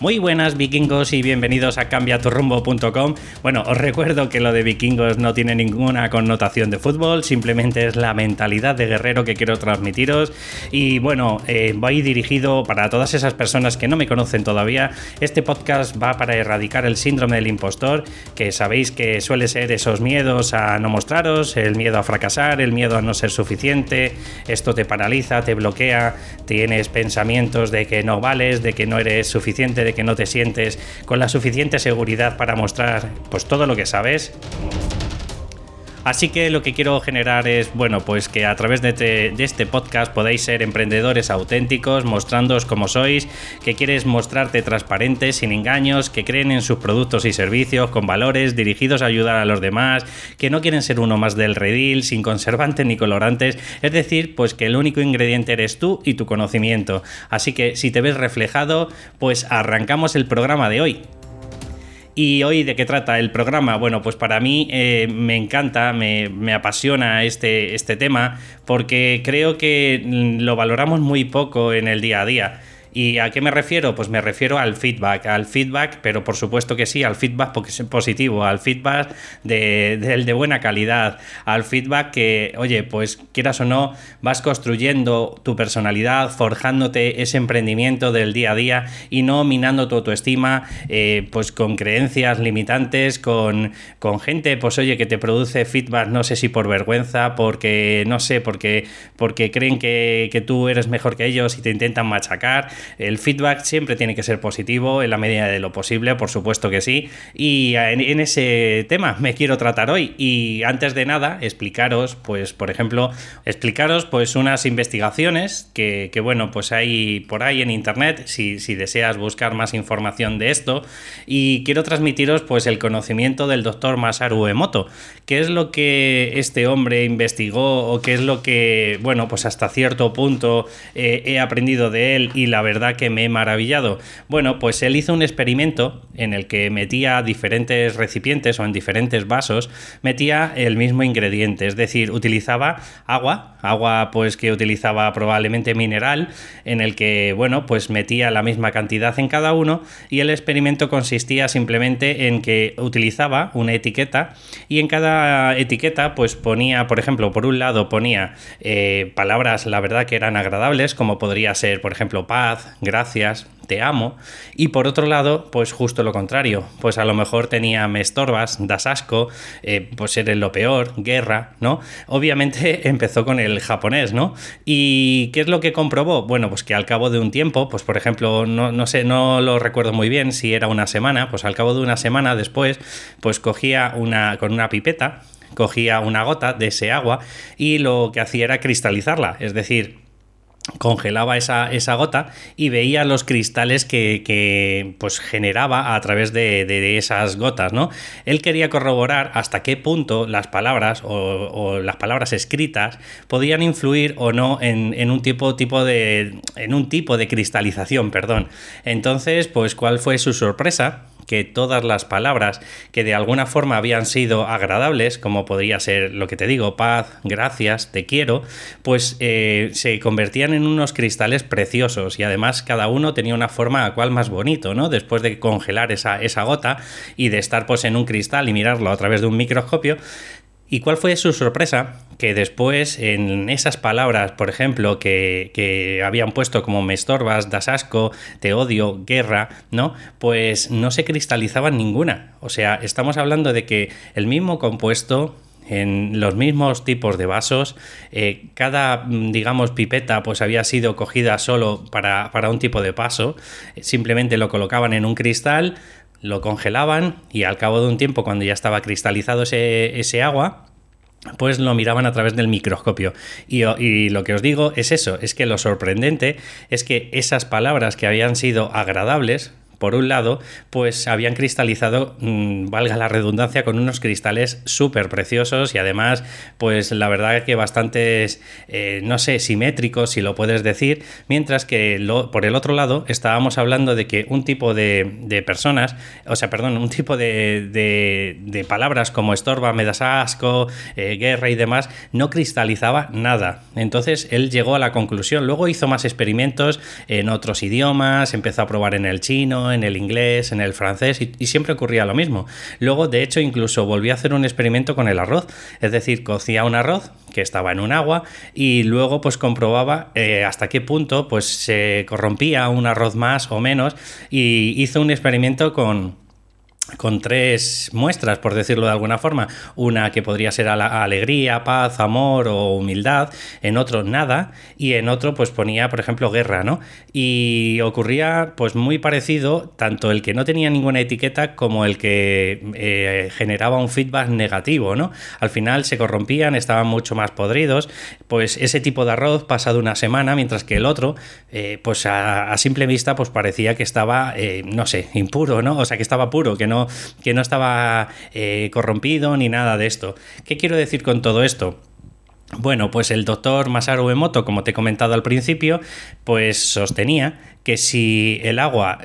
Muy buenas vikingos y bienvenidos a cambiaturrumbo.com. Bueno, os recuerdo que lo de vikingos no tiene ninguna connotación de fútbol, simplemente es la mentalidad de guerrero que quiero transmitiros. Y bueno, eh, voy dirigido para todas esas personas que no me conocen todavía. Este podcast va para erradicar el síndrome del impostor, que sabéis que suele ser esos miedos a no mostraros, el miedo a fracasar, el miedo a no ser suficiente. Esto te paraliza, te bloquea, tienes pensamientos de que no vales, de que no eres suficiente, que no te sientes con la suficiente seguridad para mostrar pues todo lo que sabes. Así que lo que quiero generar es, bueno, pues que a través de, este podcast podáis ser emprendedores auténticos, mostrándoos como sois, que quieres mostrarte transparente, sin engaños, que creen en sus productos y servicios, con valores, dirigidos a ayudar a los demás, que no quieren ser uno más del redil, sin conservantes ni colorantes, es decir, pues que el único ingrediente eres tú y tu conocimiento. Así que si te ves reflejado, pues arrancamos el programa de hoy. ¿Y hoy de qué trata el programa? Bueno, pues para mí eh, me encanta, me, me, apasiona este, este tema porque creo que lo valoramos muy poco en el día a día. ¿Y a qué me refiero? Pues me refiero al feedback, al feedback, pero por supuesto que sí, al feedback positivo, al feedback de, de, buena calidad, al feedback que, oye, pues quieras o no, vas construyendo tu personalidad, forjándote ese emprendimiento del día a día y no minando tu autoestima, eh, pues con creencias limitantes, con, con gente, pues oye, que te produce feedback, no sé si por vergüenza, porque, no sé, porque, porque creen que, que tú eres mejor que ellos y te intentan machacar. El feedback siempre tiene que ser positivo en la medida de lo posible, por supuesto que sí. Y en, ese tema me quiero tratar hoy. Y antes de nada, explicaros, pues, por ejemplo, explicaros pues unas investigaciones que, bueno, pues hay por ahí en internet, si, deseas buscar más información de esto. Y quiero transmitiros pues el conocimiento del doctor Masaru Emoto. ¿Qué es lo que este hombre investigó o qué es lo que, bueno, pues hasta cierto punto eh, he aprendido de él y la verdad verdad que me he maravillado. Bueno, pues él hizo un experimento en el que metía diferentes recipientes o en diferentes vasos, metía el mismo ingrediente, es decir, utilizaba agua, agua pues que utilizaba probablemente mineral, en el que, bueno, pues metía la misma cantidad en cada uno y el experimento consistía simplemente en que utilizaba una etiqueta y en cada etiqueta pues ponía, por ejemplo, por un lado ponía eh, palabras, la verdad que eran agradables, como podría ser, por ejemplo, paz, gracias, te amo. Y por otro lado, pues justo lo contrario, pues a lo mejor tenía me estorbas, das asco, eh, pues eres lo peor, guerra, ¿no? Obviamente empezó con el japonés, ¿no? ¿Y qué es lo que comprobó? Bueno, pues que al cabo de un tiempo, pues por ejemplo, no, no sé, no lo recuerdo muy bien si era una semana, pues al cabo de una semana después, pues cogía una, con una pipeta, cogía una gota de ese agua y lo que hacía era cristalizarla, es decir, congelaba esa, esa, gota y veía los cristales que, pues generaba a través de, esas gotas, ¿no? Él quería corroborar hasta qué punto las palabras o, las palabras escritas podían influir o no en, un tipo, tipo de en un tipo de cristalización, perdón. Entonces, pues, ¿cuál fue su sorpresa? Que todas las palabras que de alguna forma habían sido agradables, como podría ser lo que te digo, paz, gracias, te quiero, pues eh, se convertían en unos cristales preciosos y además cada uno tenía una forma a cual más bonito, ¿no? Después de congelar esa, esa gota y de estar pues en un cristal y mirarlo a través de un microscopio, ¿Y cuál fue su sorpresa? Que después en esas palabras, por ejemplo, que, habían puesto como me estorbas, das asco, te odio, guerra, ¿no? Pues no se cristalizaban ninguna. O sea, estamos hablando de que el mismo compuesto en los mismos tipos de vasos. Eh, cada, digamos, pipeta pues había sido cogida solo para, para, un tipo de paso. Simplemente lo colocaban en un cristal, lo congelaban y al cabo de un tiempo, cuando ya estaba cristalizado ese, agua, pues lo miraban a través del microscopio. Y, y, lo que os digo es eso, es que lo sorprendente es que esas palabras que habían sido agradables, por un lado, pues habían cristalizado, mm, valga la redundancia, con unos cristales súper preciosos y además, pues la verdad que bastantes, eh, no sé, simétricos, si lo puedes decir, mientras que por el otro lado estábamos hablando de que un tipo de, personas, o sea, perdón, un tipo de, palabras como estorba, me das asco, eh, guerra y demás, no cristalizaba nada. Entonces él llegó a la conclusión, luego hizo más experimentos en otros idiomas, empezó a probar en el chino, en el inglés, en el francés y, siempre ocurría lo mismo. Luego, de hecho, incluso volví a hacer un experimento con el arroz. Es decir, cocía un arroz que estaba en un agua y luego pues comprobaba eh, hasta qué punto pues se corrompía un arroz más o menos y hizo un experimento con con tres muestras, por decirlo de alguna forma. Una que podría ser alegría, paz, amor o humildad, en otro nada, y en otro pues ponía, por ejemplo, guerra, ¿no? Y ocurría pues muy parecido, tanto el que no tenía ninguna etiqueta como el que eh, generaba un feedback negativo, ¿no? Al final se corrompían, estaban mucho más podridos, pues ese tipo de arroz pasado una semana, mientras que el otro, eh, pues a, simple vista, pues parecía que estaba, eh, no sé, impuro, ¿no? O sea, que estaba puro, que no que no estaba eh, corrompido ni nada de esto. ¿Qué quiero decir con todo esto? Bueno, pues el doctor Masaru Emoto, como te he comentado al principio, pues sostenía que si el agua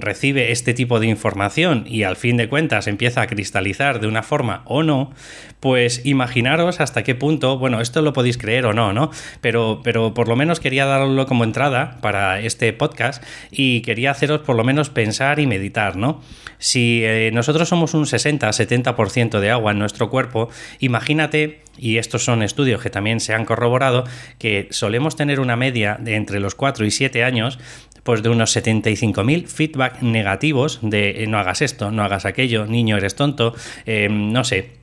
recibe este tipo de información y al fin de cuentas empieza a cristalizar de una forma o no, pues imaginaros hasta qué punto, bueno, esto lo podéis creer o no, ¿no? Pero, pero por lo menos quería darlo como entrada para este podcast y quería haceros por lo menos pensar y meditar, ¿no? Si eh, nosotros somos un 60-70% de agua en nuestro cuerpo, imagínate, y estos son estudios que también se han corroborado, que solemos tener una media de entre los 4 y 7 años pues de unos 75.000 feedback negativos de eh, no hagas esto, no hagas aquello, niño eres tonto, eh, no sé,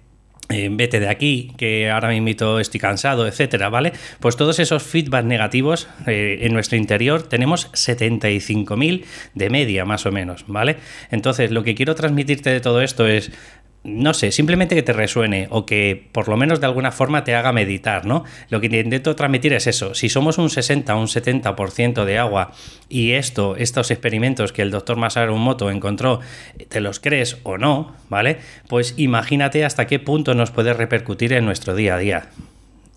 eh, vete de aquí, que ahora mismo estoy cansado, etcétera, ¿vale? Pues todos esos feedback negativos en nuestro interior tenemos 75.000 de media, más o menos, ¿vale? Entonces, lo que quiero transmitirte de todo esto es no sé, simplemente que te resuene o que por lo menos de alguna forma te haga meditar, ¿no? Lo que intento transmitir es eso. Si somos un 60 o un 70% de agua y esto, estos experimentos que el doctor Masaru Moto encontró, te los crees o no, ¿vale? Pues imagínate hasta qué punto nos puede repercutir en nuestro día a día.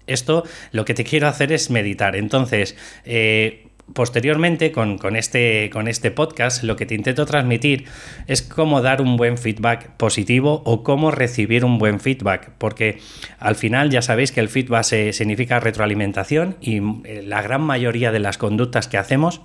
Esto lo que te quiero hacer es meditar. Entonces, eh, posteriormente con, este, con este podcast lo que te intento transmitir es cómo dar un buen feedback positivo o cómo recibir un buen feedback, porque al final ya sabéis que el feedback significa retroalimentación y eh, la gran mayoría de las conductas que hacemos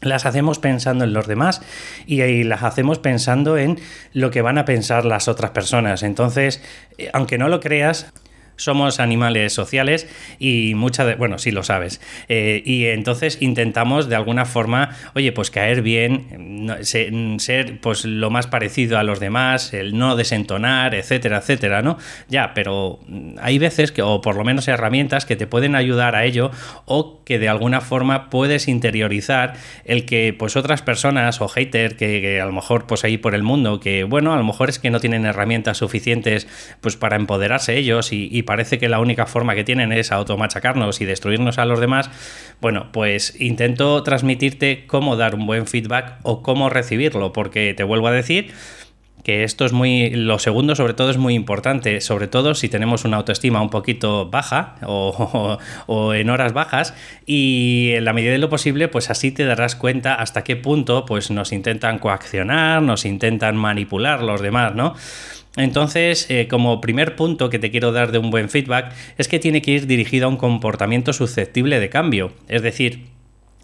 las hacemos pensando en los demás y, y, las hacemos pensando en lo que van a pensar las otras personas. Entonces, eh, aunque no lo creas, somos animales sociales y muchas de, bueno, sí lo sabes. Eh, y entonces intentamos de alguna forma, oye, pues caer bien, ser pues lo más parecido a los demás, el no desentonar, etcétera, etcétera, ¿no? Ya, pero hay veces que, o por lo menos herramientas que te pueden ayudar a ello o que de alguna forma puedes interiorizar el que pues otras personas o hater que, que a lo mejor pues ahí por el mundo, que bueno, a lo mejor es que no tienen herramientas suficientes pues para empoderarse ellos y, parece que la única forma que tienen es automachacarnos y destruirnos a los demás, bueno, pues intento transmitirte cómo dar un buen feedback o cómo recibirlo, porque te vuelvo a decir que esto es muy, lo segundo sobre todo es muy importante, sobre todo si tenemos una autoestima un poquito baja o, o, en horas bajas y en la medida de lo posible pues así te darás cuenta hasta qué punto pues nos intentan coaccionar, nos intentan manipular los demás, ¿no? Entonces, eh, como primer punto que te quiero dar de un buen feedback es que tiene que ir dirigido a un comportamiento susceptible de cambio. Es decir,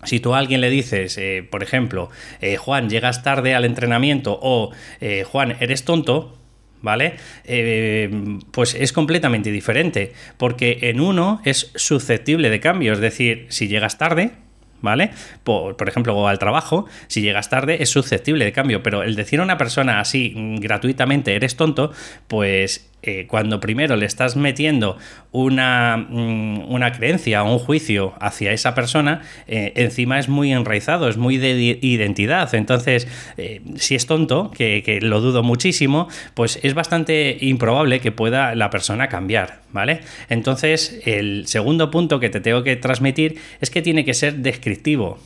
si tú a alguien le dices, eh, por ejemplo, eh, Juan, llegas tarde al entrenamiento o Juan, eres tonto, ¿vale? pues es completamente diferente, porque en uno es susceptible de cambio, es decir, si llegas tarde, ¿vale? Por, por, ejemplo, al trabajo, si llegas tarde es susceptible de cambio, pero el decir a una persona así mm, gratuitamente eres tonto, pues eh, cuando primero le estás metiendo una, mm, una, creencia o un juicio hacia esa persona, eh, encima es muy enraizado, es muy de identidad. Entonces, eh, si es tonto, que, que, lo dudo muchísimo, pues es bastante improbable que pueda la persona cambiar, ¿vale? Entonces, el segundo punto que te tengo que transmitir es que tiene que ser descriptivo.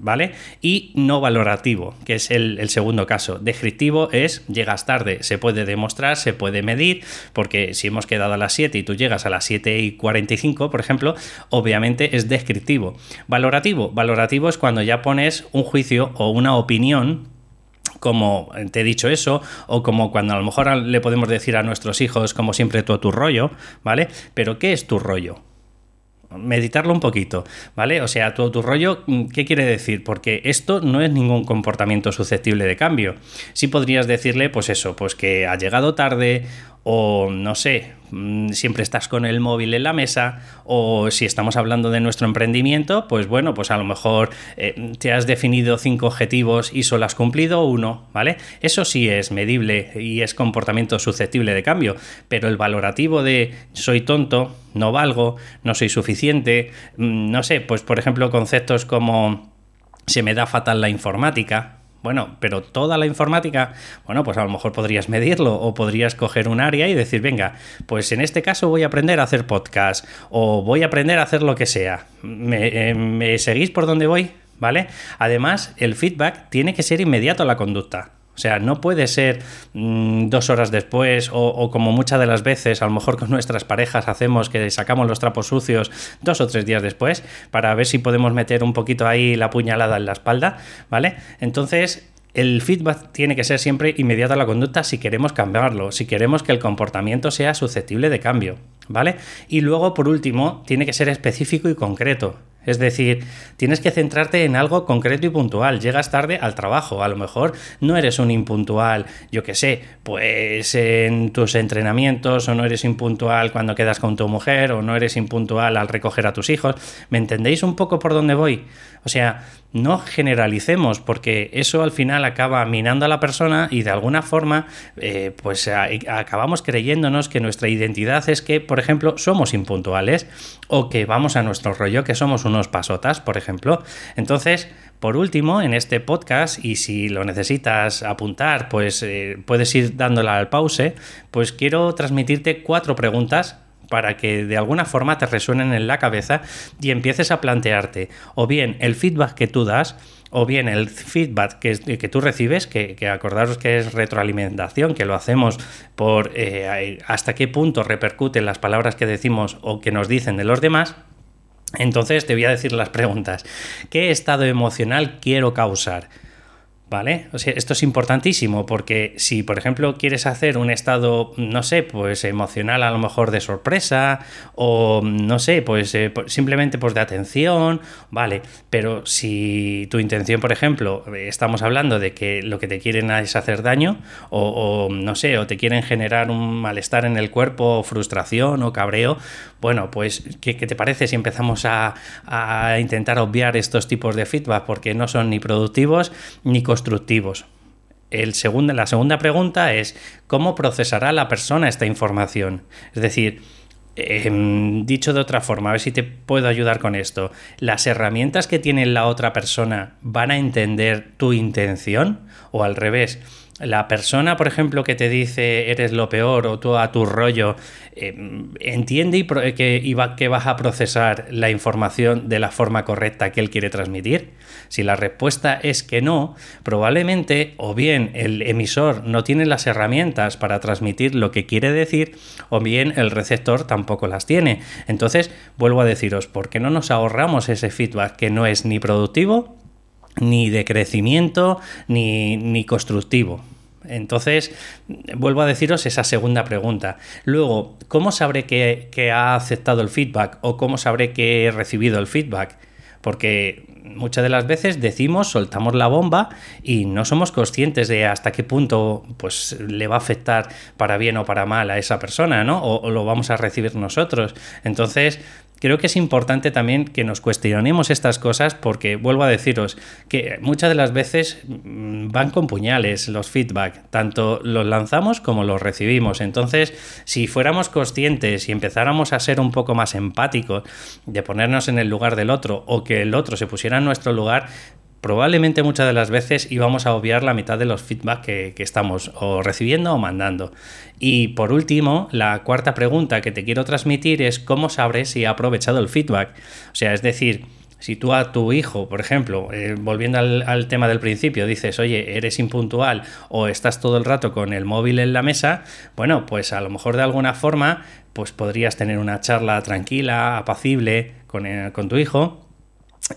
¿Vale? Y no valorativo, que es el, segundo caso. Descriptivo es llegas tarde, se puede demostrar, se puede medir, porque si hemos quedado a las 7 y tú llegas a las 7 y 45, por ejemplo, obviamente es descriptivo. Valorativo, valorativo es cuando ya pones un juicio o una opinión como te he dicho eso, o como cuando a lo mejor le podemos decir a nuestros hijos, como siempre, tú tu rollo, ¿vale? Pero ¿qué es tu rollo? Meditarlo un poquito, ¿vale? O sea, tu, tu rollo, ¿qué quiere decir? Porque esto no es ningún comportamiento susceptible de cambio. Sí podrías decirle, pues eso, pues que ha llegado tarde o no sé, mm, siempre estás con el móvil en la mesa, o si estamos hablando de nuestro emprendimiento, pues bueno, pues a lo mejor eh, te has definido cinco objetivos y solo has cumplido uno, ¿vale? Eso sí es medible y es comportamiento susceptible de cambio, pero el valorativo de soy tonto, no valgo, no soy suficiente, mm, no sé, pues por ejemplo conceptos como se me da fatal la informática, bueno, pero toda la informática, bueno, pues a lo mejor podrías medirlo o podrías coger un área y decir, venga, pues en este caso voy a aprender a hacer podcast o voy a aprender a hacer lo que sea. ¿Me, eh, seguís por dónde voy? ¿Vale? Además, el feedback tiene que ser inmediato a la conducta. O sea, no puede ser mm, dos horas después o, como muchas de las veces, a lo mejor con nuestras parejas hacemos que sacamos los trapos sucios dos o tres días después para ver si podemos meter un poquito ahí la puñalada en la espalda, ¿vale? Entonces, el feedback tiene que ser siempre inmediato a la conducta si queremos cambiarlo, si queremos que el comportamiento sea susceptible de cambio, ¿vale? Y luego, por último, tiene que ser específico y concreto. Es decir, tienes que centrarte en algo concreto y puntual. Llegas tarde al trabajo, a lo mejor no eres un impuntual, yo qué sé, pues en tus entrenamientos o no eres impuntual cuando quedas con tu mujer o no eres impuntual al recoger a tus hijos. ¿Me entendéis un poco por dónde voy? O sea, no generalicemos porque eso al final acaba minando a la persona y de alguna forma eh, pues acabamos creyéndonos que nuestra identidad es que, por ejemplo, somos impuntuales o que vamos a nuestro rollo, que somos unos pasotas, por ejemplo. Entonces, por último, en este podcast, y si lo necesitas apuntar, pues eh, puedes ir dándola al pause, pues quiero transmitirte cuatro preguntas para que de alguna forma te resuenen en la cabeza y empieces a plantearte o bien el feedback que tú das o bien el feedback que, que tú recibes, que, acordaros que es retroalimentación, que lo hacemos por eh, hasta qué punto repercuten las palabras que decimos o que nos dicen de los demás. Entonces te voy a decir las preguntas. ¿Qué estado emocional quiero causar? ¿Vale? O sea, esto es importantísimo porque si, por ejemplo, quieres hacer un estado, no sé, pues emocional a lo mejor de sorpresa o, no sé, pues eh, simplemente pues de atención, ¿vale? Pero si tu intención, por ejemplo, estamos hablando de que lo que te quieren es hacer daño o, no sé, o te quieren generar un malestar en el cuerpo, frustración o cabreo, bueno, pues, ¿qué, te parece si empezamos a, a intentar obviar estos tipos de feedback porque no son ni productivos ni constructivos. El segundo, la segunda pregunta es cómo procesará la persona esta información. Es decir, em, dicho de otra forma, a ver si te puedo ayudar con esto. ¿Las herramientas que tiene la otra persona van a entender tu intención? O al revés, la persona, por ejemplo, que te dice eres lo peor o tú a tu rollo, eh, entiende y que, que vas a procesar la información de la forma correcta que él quiere transmitir. Si la respuesta es que no, probablemente o bien el emisor no tiene las herramientas para transmitir lo que quiere decir, o bien el receptor tampoco las tiene. Entonces, vuelvo a deciros, ¿por qué no nos ahorramos ese feedback que no es ni productivo ni de crecimiento, ni, constructivo. Entonces, vuelvo a deciros esa segunda pregunta. Luego, ¿cómo sabré que, que, ha aceptado el feedback o cómo sabré que he recibido el feedback? Porque muchas de las veces decimos, soltamos la bomba y no somos conscientes de hasta qué punto pues, le va a afectar para bien o para mal a esa persona, ¿no? o lo vamos a recibir nosotros. Entonces, creo que es importante también que nos cuestionemos estas cosas porque vuelvo a deciros que muchas de las veces mm, van con puñales los feedback, tanto los lanzamos como los recibimos. Entonces, si fuéramos conscientes y empezáramos a ser un poco más empáticos, de ponernos en el lugar del otro o que el otro se pusiera en nuestro lugar, probablemente muchas de las veces íbamos a obviar la mitad de los feedback que, estamos o recibiendo o mandando. Y por último, la cuarta pregunta que te quiero transmitir es cómo sabres si ha aprovechado el feedback. O sea, es decir, si tú a tu hijo, por ejemplo, eh, volviendo al, al, tema del principio, dices, oye, eres impuntual o estás todo el rato con el móvil en la mesa, bueno, pues a lo mejor de alguna forma, pues podrías tener una charla tranquila, apacible con, eh, con tu hijo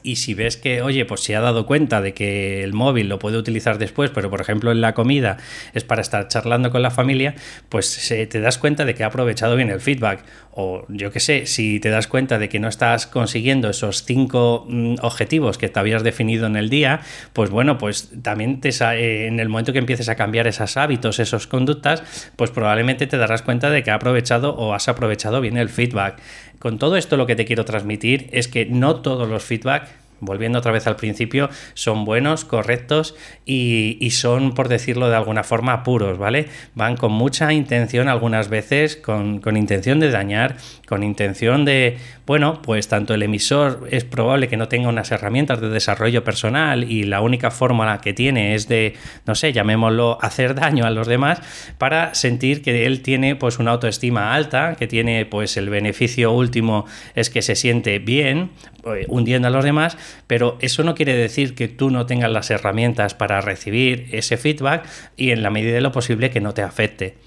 y si ves que, oye, pues se ha dado cuenta de que el móvil lo puede utilizar después, pero por ejemplo en la comida es para estar charlando con la familia, pues te das cuenta de que ha aprovechado bien el feedback. O yo qué sé, si te das cuenta de que no estás consiguiendo esos cinco mm, objetivos que te habías definido en el día, pues bueno, pues también te, eh, en el momento que empieces a cambiar esos hábitos, esas conductas, pues probablemente te darás cuenta de que ha aprovechado o has aprovechado bien el feedback. Con todo esto lo que te quiero transmitir es que no todos los feedback volviendo otra vez al principio, son buenos, correctos y, son, por decirlo de alguna forma, puros, ¿vale? Van con mucha intención algunas veces, con, con, intención de dañar, con intención de, bueno, pues tanto el emisor es probable que no tenga unas herramientas de desarrollo personal y la única fórmula que tiene es de, no sé, llamémoslo, hacer daño a los demás para sentir que él tiene pues una autoestima alta, que tiene pues el beneficio último es que se siente bien, eh, hundiendo a los demás, pero eso no quiere decir que tú no tengas las herramientas para recibir ese feedback y en la medida de lo posible que no te afecte.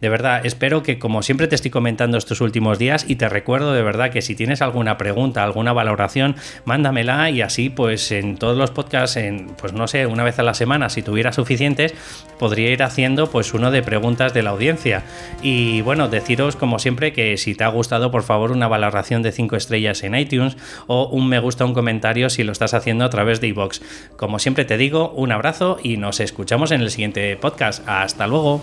De verdad, espero que como siempre te estoy comentando estos últimos días y te recuerdo de verdad que si tienes alguna pregunta, alguna valoración, mándamela y así pues en todos los podcasts, en pues no sé, una vez a la semana, si tuviera suficientes, podría ir haciendo pues uno de preguntas de la audiencia. Y bueno, deciros como siempre que si te ha gustado, por favor, una valoración de 5 estrellas en iTunes o un me gusta, un comentario si lo estás haciendo a través de iVoox. Como siempre te digo, un abrazo y nos escuchamos en el siguiente podcast. Hasta luego.